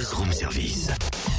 Buzz Room Service.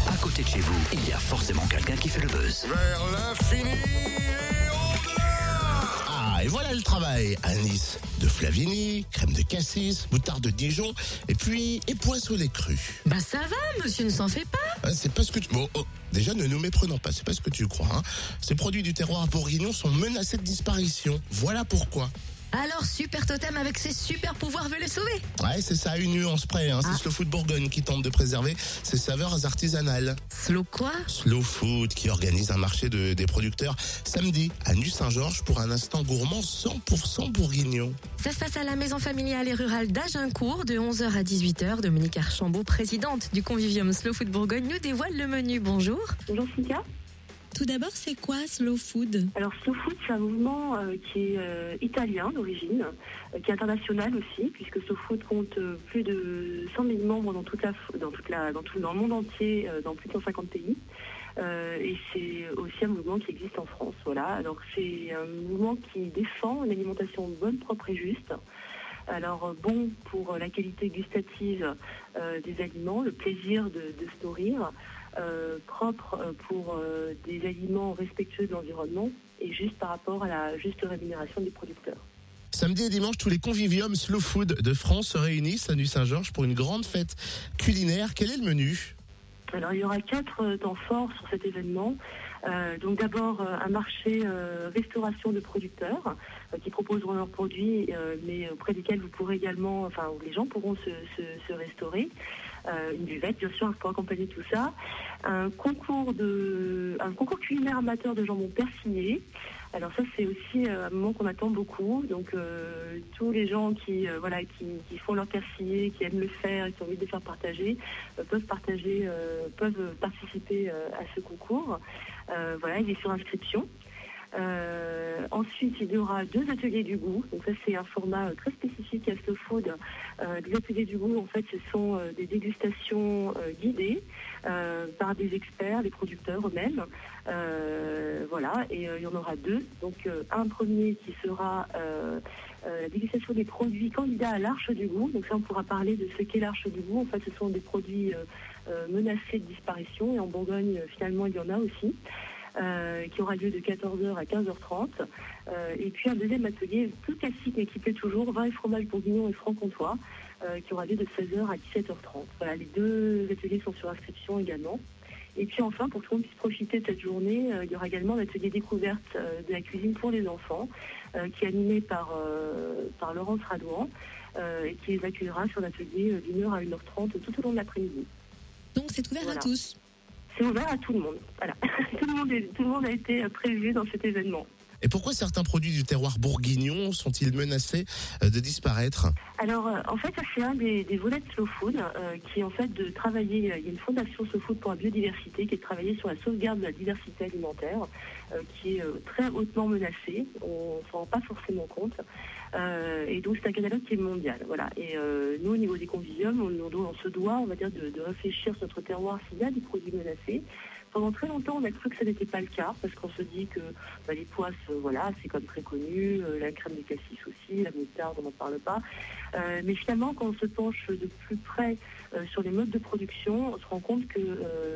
À côté de chez vous, il y a forcément quelqu'un qui fait le buzz. Vers l'infini et au-delà Ah, et voilà le travail. Anis de Flavigny, crème de cassis, moutarde de Dijon, et puis et poisson lait cru. Bah ça va, monsieur ne s'en fait pas. Ah, c'est pas ce que tu... Bon, oh, déjà, ne nous méprenons pas, c'est pas ce que tu crois. Hein. Ces produits du terroir bourguignon sont menacés de disparition. Voilà pourquoi. Alors Super Totem avec ses super pouvoirs veut les sauver. Ouais, c'est ça, une nuance près. Hein. Ah. C'est Slow Food Bourgogne qui tente de préserver ses saveurs artisanales. Slow quoi? Slow Food qui organise un marché de, des producteurs samedi à Nu-Saint-Georges pour un instant gourmand 100% bourguignon. Ça se passe à la maison familiale et rurale d'Agincourt de 11h à 18h. Dominique Archambault, présidente du Convivium Slow Food Bourgogne, nous dévoile le menu. Bonjour. Bonjour Cynthia. Tout d'abord, c'est quoi Slow Food Alors Slow Food, c'est un mouvement euh, qui est euh, italien d'origine, euh, qui est international aussi, puisque Slow Food compte plus de 100 000 membres dans, tout, le monde entier, dans plus de 150 pays. Et c'est aussi un mouvement qui existe en France. Voilà. Alors c'est un mouvement qui défend une alimentation bonne, propre et juste. Alors euh, bon pour la qualité gustative euh, des aliments, le plaisir de, se nourrir, euh, propre euh, pour euh, des aliments respectueux de l'environnement et juste par rapport à la juste rémunération des producteurs. Samedi et dimanche, tous les conviviums Slow Food de France se réunissent à Nu-Saint-Georges pour une grande fête culinaire. Quel est le menu? Alors il y aura quatre euh, temps forts sur cet événement. Euh, donc d'abord euh, un marché restauration de producteurs qui proposeront leurs produits, mais auprès desquels vous pourrez également, enfin où les gens pourront se, se, restaurer. Une buvette bien sûr pour accompagner tout ça. Un concours de, un concours culinaire amateur de jambon persillé. Alors ça c'est aussi euh, un moment qu'on attend beaucoup. Donc euh, tous les gens qui euh, voilà qui, font leur persillé, qui aiment le faire et qui ont envie de le faire partager, peuvent partager, peuvent participer à ce concours. Voilà, il est sur inscription. Ensuite, il y aura deux ateliers du goût. Donc ça, c'est un format très spécifique à Slow Food. Les ateliers du goût, en fait, ce sont des dégustations guidées par des experts, des producteurs eux-mêmes. Voilà, et euh, il y en aura deux. Donc euh, un premier qui sera euh, la dégustation des produits candidats à l'Arche du goût. Donc ça, on pourra parler de ce qu'est l'Arche du goût. En fait, ce sont des produits menacés de disparition. Et en Bourgogne, finalement, il y en a aussi. Qui aura lieu de 14h à 15h30. Euh, et puis un deuxième atelier plus classique mais qui plaît toujours, vin et fromage bourguignon et franc-comtois, qui aura lieu de 16h à 17h30. Voilà, les deux ateliers sont sur inscription également. Et puis enfin, pour que tout le monde puisse profiter de cette journée, euh, il y aura également l'atelier découverte euh, de la cuisine pour les enfants, euh, qui est animé par, par Laurence Radouan, et qui les accueillera sur l'atelier d'une heure à 1h30 tout au long de l'après-midi. Donc c'est ouvert Voilà. à tous. C'est ouvert à tout le monde. Voilà. tout, le monde est- tout le monde a été prévu dans cet événement. Et pourquoi certains produits du terroir bourguignon sont-ils menacés euh, de disparaître? Alors, euh, en fait, c'est un des, volets de Slow Food, euh, qui est en fait de travailler, euh, il y a une fondation Slow Food pour la biodiversité, qui est de travailler sur la sauvegarde de la diversité alimentaire, qui est très hautement menacée, on ne s'en rend pas forcément compte. Et donc, c'est un catalogue qui est mondial. Voilà. Et nous, au niveau des conviviums, on, on se doit, on va dire, de réfléchir sur notre terroir s'il y a des produits menacés. Pendant très longtemps, on a cru que ça n'était pas le cas, parce qu'on se dit que bah, les poisses, euh, voilà, c'est comme très connu, euh, la crème de cassis aussi, la moutarde, on n'en parle pas. Euh, mais finalement, quand on se penche de plus près sur les modes de production, on se rend compte que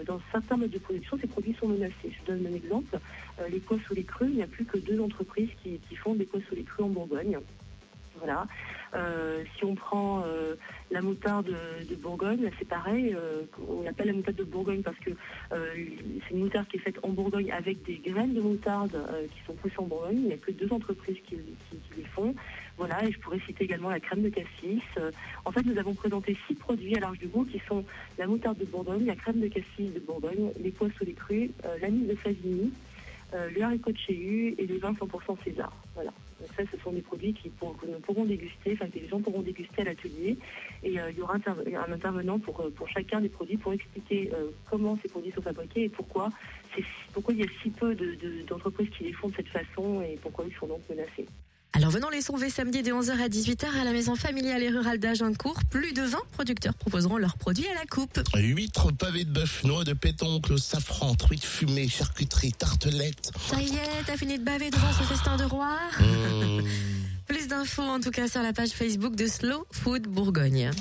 dans certains modes de production, ces produits sont menacés. Je donne un exemple. Les poisses ou les crus, il n'y a plus que deux entreprises qui, qui font des poisses ou les crus en Bourgogne. Voilà. Euh, si on prend euh, la moutarde de, Bourgogne, c'est pareil. euh, on l'appelle la moutarde de Bourgogne parce que c'est une moutarde qui est faite en Bourgogne avec des graines de moutarde qui sont poussées en Bourgogne. Il n'y a que deux entreprises qui, les font. Voilà, et je pourrais citer également la crème de cassis. En fait, nous avons présenté six produits à l'Arche du Goût qui sont la moutarde de Bourgogne, la crème de cassis de Bourgogne, les poissons les crus, l'anis de Favigny, euh, le haricot de Chéhu et le vin 100% César. Voilà. Donc ça, ce sont des produits que nous pourrons déguster, que les gens pourront déguster à l'atelier. Et euh, il y aura un intervenant pour, euh, pour chacun des produits pour expliquer euh, comment ces produits sont fabriqués et pourquoi, pourquoi il y a si peu de- de- d'entreprises qui les font de cette façon et pourquoi ils sont donc menacés. Alors venons les sauver samedi de 11h à 18h à la maison familiale et rurale d'Agincourt. Plus de 20 producteurs proposeront leurs produits à la coupe. Huîtres, pavés de bœuf, noix de pétoncle, safran, truites fumées, charcuterie, tartelettes. Ça y est, t'as fini de baver devant ce festin de roi Mmh. Plus d'infos en tout cas sur la page Facebook de Slow Food Bourgogne.